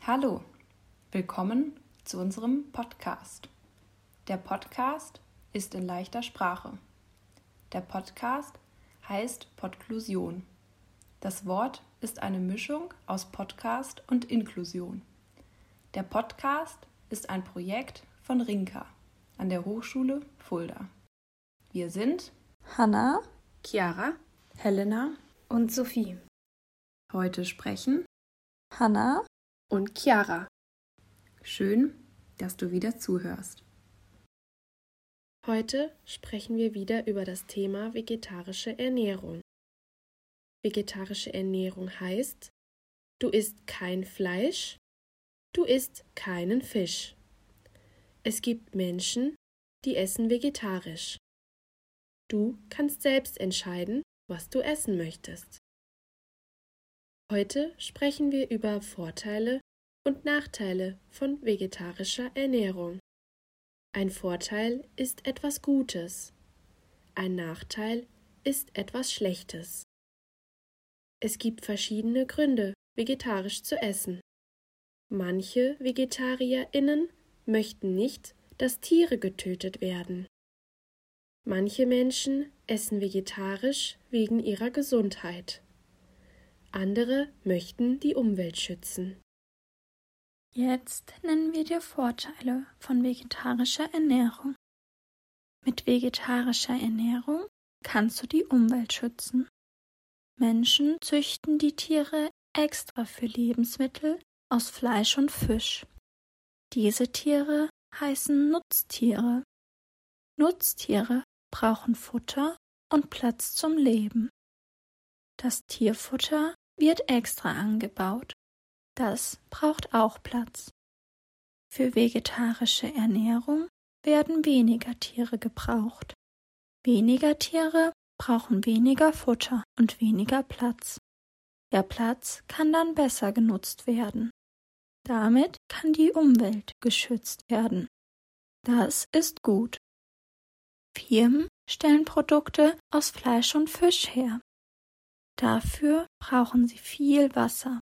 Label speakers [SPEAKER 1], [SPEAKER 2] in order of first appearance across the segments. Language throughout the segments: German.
[SPEAKER 1] Hallo, willkommen zu unserem Podcast. Der Podcast ist in leichter Sprache. Der Podcast heißt Podklusion. Das Wort ist eine Mischung aus Podcast und Inklusion. Der Podcast ist ein Projekt von Rinka an der Hochschule Fulda. Wir sind
[SPEAKER 2] Hanna,
[SPEAKER 1] Chiara,
[SPEAKER 3] Helena und Sophie.
[SPEAKER 1] Heute sprechen
[SPEAKER 2] Hanna
[SPEAKER 3] und Chiara.
[SPEAKER 1] Schön, dass du wieder zuhörst.
[SPEAKER 3] Heute sprechen wir wieder über das Thema vegetarische Ernährung. Vegetarische Ernährung heißt, du isst kein Fleisch, du isst keinen Fisch. Es gibt Menschen, die essen vegetarisch. Du kannst selbst entscheiden, was du essen möchtest. Heute sprechen wir über Vorteile und Nachteile von vegetarischer Ernährung. Ein Vorteil ist etwas Gutes, ein Nachteil ist etwas Schlechtes. Es gibt verschiedene Gründe, vegetarisch zu essen. Manche Vegetarierinnen möchten nicht, dass Tiere getötet werden. Manche Menschen essen vegetarisch wegen ihrer Gesundheit. Andere möchten die Umwelt schützen.
[SPEAKER 2] Jetzt nennen wir dir Vorteile von vegetarischer Ernährung. Mit vegetarischer Ernährung kannst du die Umwelt schützen. Menschen züchten die Tiere extra für Lebensmittel aus Fleisch und Fisch. Diese Tiere heißen Nutztiere. Nutztiere brauchen Futter und Platz zum Leben. Das Tierfutter wird extra angebaut. Das braucht auch Platz. Für vegetarische Ernährung werden weniger Tiere gebraucht. Weniger Tiere brauchen weniger Futter und weniger Platz. Der Platz kann dann besser genutzt werden. Damit kann die Umwelt geschützt werden. Das ist gut. Firmen stellen Produkte aus Fleisch und Fisch her. Dafür brauchen sie viel Wasser.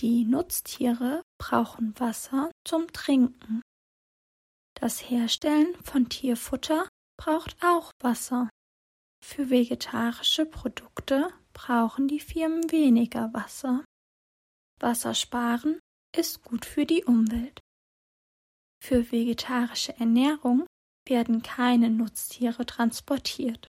[SPEAKER 2] Die Nutztiere brauchen Wasser zum Trinken. Das Herstellen von Tierfutter braucht auch Wasser. Für vegetarische Produkte brauchen die Firmen weniger Wasser. Wasser sparen ist gut für die Umwelt. Für vegetarische Ernährung werden keine Nutztiere transportiert.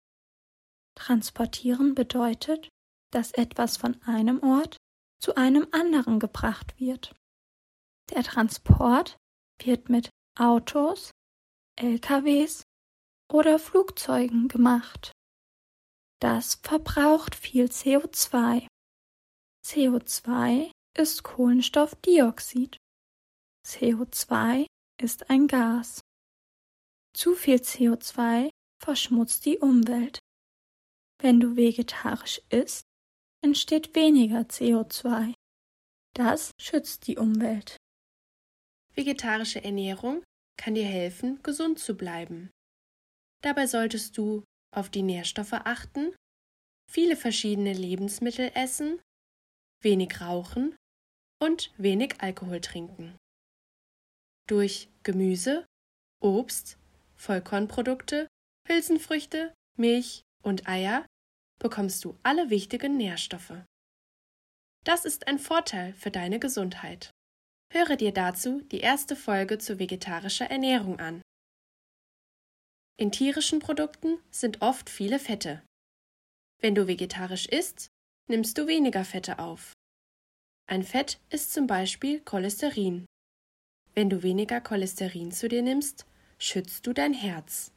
[SPEAKER 2] Transportieren bedeutet, dass etwas von einem Ort zu einem anderen gebracht wird. Der Transport wird mit Autos, LKWs oder Flugzeugen gemacht. Das verbraucht viel CO2. CO2 ist Kohlenstoffdioxid. CO2 ist ein Gas. Zu viel CO2 verschmutzt die Umwelt. Wenn du vegetarisch isst, entsteht weniger CO2. Das schützt die Umwelt.
[SPEAKER 3] Vegetarische Ernährung kann dir helfen, gesund zu bleiben. Dabei solltest du auf die Nährstoffe achten, viele verschiedene Lebensmittel essen, wenig rauchen und wenig Alkohol trinken. Durch Gemüse, Obst, Vollkornprodukte, Hülsenfrüchte, Milch und Eier bekommst du alle wichtigen Nährstoffe. Das ist ein Vorteil für deine Gesundheit. Höre dir dazu die erste Folge zu vegetarischer Ernährung an. In tierischen Produkten sind oft viele Fette. Wenn du vegetarisch isst, nimmst du weniger Fette auf. Ein Fett ist zum Beispiel Cholesterin. Wenn du weniger Cholesterin zu dir nimmst, schützt du dein Herz.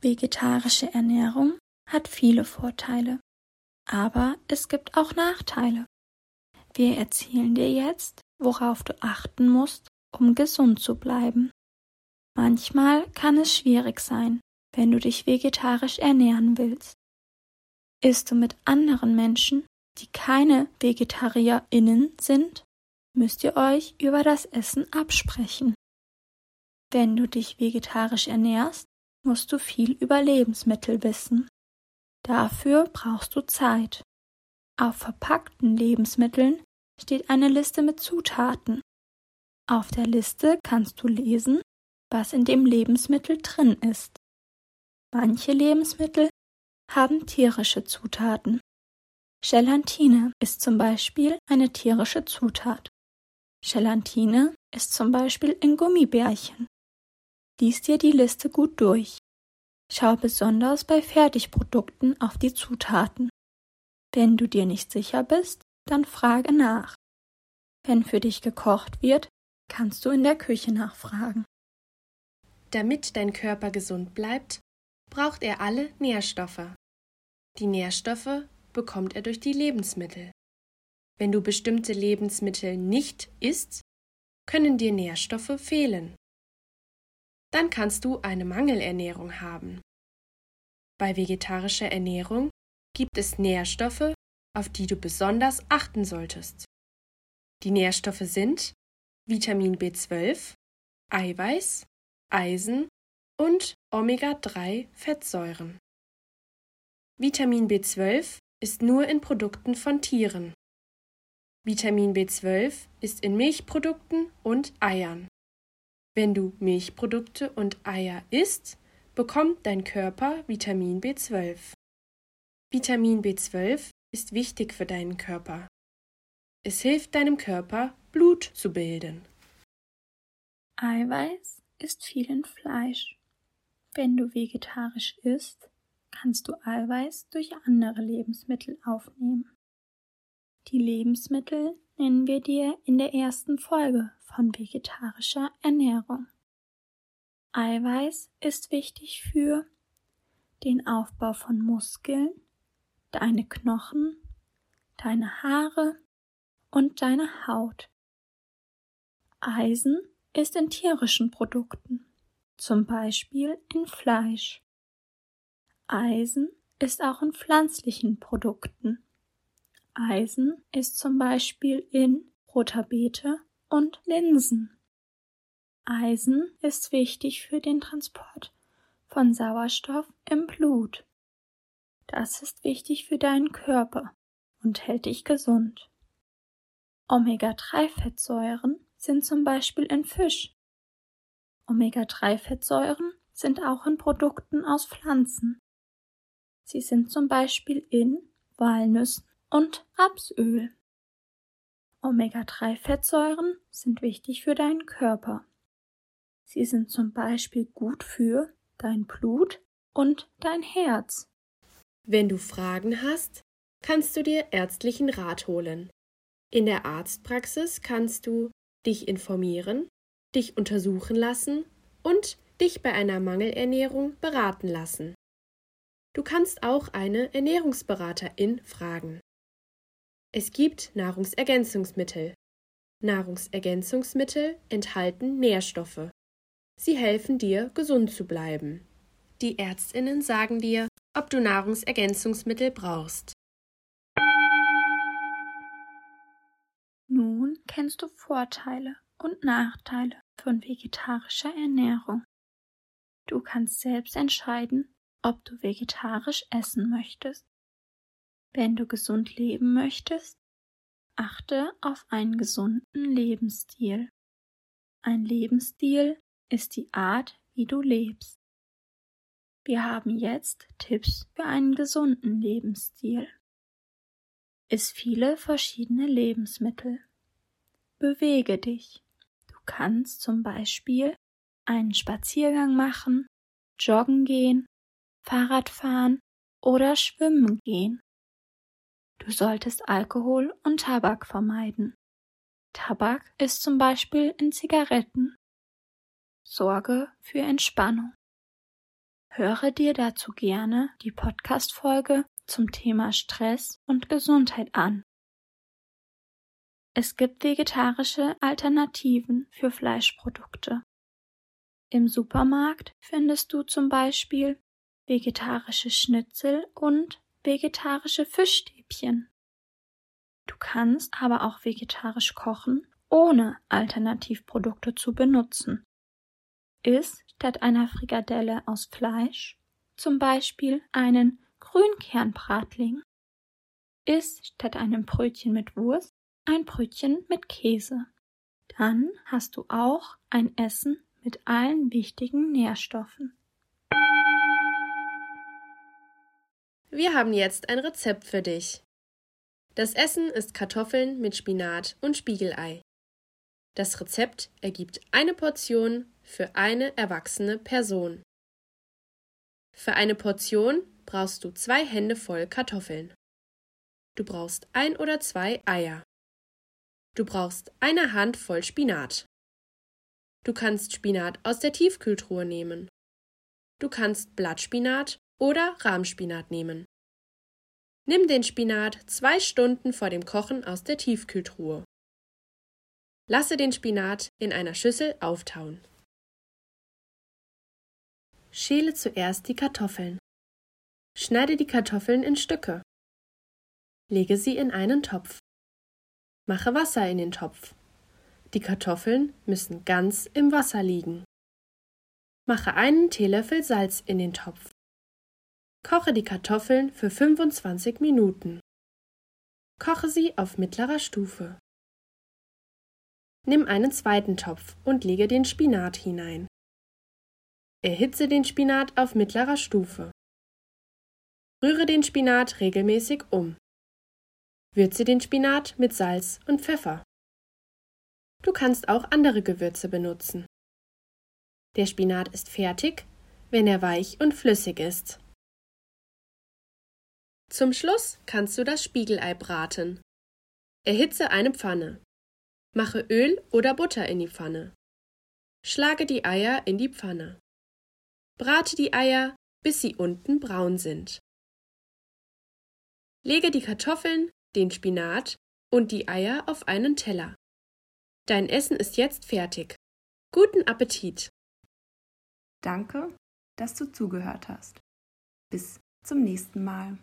[SPEAKER 2] Vegetarische Ernährung hat viele Vorteile, aber es gibt auch Nachteile. Wir erzählen dir jetzt, worauf du achten musst, um gesund zu bleiben. Manchmal kann es schwierig sein, wenn du dich vegetarisch ernähren willst. Isst du mit anderen Menschen, die keine Vegetarierinnen sind, müsst ihr euch über das Essen absprechen. Wenn du dich vegetarisch ernährst, musst du viel über Lebensmittel wissen. Dafür brauchst du Zeit. Auf verpackten Lebensmitteln steht eine Liste mit Zutaten. Auf der Liste kannst du lesen, was in dem Lebensmittel drin ist. Manche Lebensmittel haben tierische Zutaten. Gelatine ist zum Beispiel eine tierische Zutat. Gelatine ist zum Beispiel in Gummibärchen. Lies dir die Liste gut durch. Schau besonders bei Fertigprodukten auf die Zutaten. Wenn du dir nicht sicher bist, dann frage nach. Wenn für dich gekocht wird, kannst du in der Küche nachfragen.
[SPEAKER 3] Damit dein Körper gesund bleibt, braucht er alle Nährstoffe. Die Nährstoffe bekommt er durch die Lebensmittel. Wenn du bestimmte Lebensmittel nicht isst, können dir Nährstoffe fehlen. Dann kannst du eine Mangelernährung haben. Bei vegetarischer Ernährung gibt es Nährstoffe, auf die du besonders achten solltest. Die Nährstoffe sind Vitamin B12, Eiweiß, Eisen und Omega-3 Fettsäuren. Vitamin B12 ist nur in Produkten von Tieren. Vitamin B12 ist in Milchprodukten und Eiern. Wenn du Milchprodukte und Eier isst, bekommt dein Körper Vitamin B12. Vitamin B12 ist wichtig für deinen Körper. Es hilft deinem Körper, Blut zu bilden.
[SPEAKER 2] Eiweiß ist viel in Fleisch. Wenn du vegetarisch isst, kannst du Eiweiß durch andere Lebensmittel aufnehmen. Die Lebensmittel nennen wir dir in der ersten Folge von vegetarischer Ernährung. Eiweiß ist wichtig für den Aufbau von Muskeln, deine Knochen, deine Haare und deine Haut. Eisen ist in tierischen Produkten, zum Beispiel in Fleisch. Eisen ist auch in pflanzlichen Produkten. Eisen ist zum Beispiel in roter Beete und Linsen. Eisen ist wichtig für den Transport von Sauerstoff im Blut. Das ist wichtig für deinen Körper und hält dich gesund. Omega-3-Fettsäuren sind zum Beispiel in Fisch. Omega-3-Fettsäuren sind auch in Produkten aus Pflanzen. Sie sind zum Beispiel in Walnüssen und Rapsöl. Omega-3-Fettsäuren sind wichtig für deinen Körper. Sie sind zum Beispiel gut für dein Blut und dein Herz.
[SPEAKER 3] Wenn du Fragen hast, kannst du dir ärztlichen Rat holen. In der Arztpraxis kannst du dich informieren, dich untersuchen lassen und dich bei einer Mangelernährung beraten lassen. Du kannst auch eine Ernährungsberaterin fragen. Es gibt Nahrungsergänzungsmittel. Nahrungsergänzungsmittel enthalten Nährstoffe. Sie helfen dir, gesund zu bleiben. Die Ärztinnen sagen dir, ob du Nahrungsergänzungsmittel brauchst.
[SPEAKER 2] Nun kennst du Vorteile und Nachteile von vegetarischer Ernährung. Du kannst selbst entscheiden, ob du vegetarisch essen möchtest. Wenn du gesund leben möchtest, achte auf einen gesunden Lebensstil. Ein Lebensstil ist die Art, wie du lebst. Wir haben jetzt Tipps für einen gesunden Lebensstil. Iss viele verschiedene Lebensmittel. Bewege dich. Du kannst zum Beispiel einen Spaziergang machen, joggen gehen, Fahrrad fahren oder schwimmen gehen. Du solltest Alkohol und Tabak vermeiden. Tabak ist zum Beispiel in Zigaretten. Sorge für Entspannung. Höre dir dazu gerne die Podcast-Folge zum Thema Stress und Gesundheit an. Es gibt vegetarische Alternativen für Fleischprodukte. Im Supermarkt findest du zum Beispiel vegetarische Schnitzel und vegetarische Fischstäbchen. Du kannst aber auch vegetarisch kochen, ohne Alternativprodukte zu benutzen. Iss statt einer Frikadelle aus Fleisch zum Beispiel einen Grünkernbratling. Iss statt einem Brötchen mit Wurst ein Brötchen mit Käse. Dann hast du auch ein Essen mit allen wichtigen Nährstoffen.
[SPEAKER 3] Wir haben jetzt ein Rezept für dich. Das Essen ist Kartoffeln mit Spinat und Spiegelei. Das Rezept ergibt eine Portion für eine erwachsene Person. Für eine Portion brauchst du zwei Hände voll Kartoffeln. Du brauchst ein oder zwei Eier. Du brauchst eine Hand voll Spinat. Du kannst Spinat aus der Tiefkühltruhe nehmen. Du kannst Blattspinat oder Rahmspinat nehmen. Nimm den Spinat zwei Stunden vor dem Kochen aus der Tiefkühltruhe. Lasse den Spinat in einer Schüssel auftauen. Schäle zuerst die Kartoffeln. Schneide die Kartoffeln in Stücke. Lege sie in einen Topf. Mache Wasser in den Topf. Die Kartoffeln müssen ganz im Wasser liegen. Mache einen Teelöffel Salz in den Topf. Koche die Kartoffeln für 25 Minuten. Koche sie auf mittlerer Stufe. Nimm einen zweiten Topf und lege den Spinat hinein. Erhitze den Spinat auf mittlerer Stufe. Rühre den Spinat regelmäßig um. Würze den Spinat mit Salz und Pfeffer. Du kannst auch andere Gewürze benutzen. Der Spinat ist fertig, wenn er weich und flüssig ist. Zum Schluss kannst du das Spiegelei braten. Erhitze eine Pfanne. Mache Öl oder Butter in die Pfanne. Schlage die Eier in die Pfanne. Brate die Eier, bis sie unten braun sind. Lege die Kartoffeln, den Spinat und die Eier auf einen Teller. Dein Essen ist jetzt fertig. Guten Appetit!
[SPEAKER 1] Danke, dass du zugehört hast. Bis zum nächsten Mal.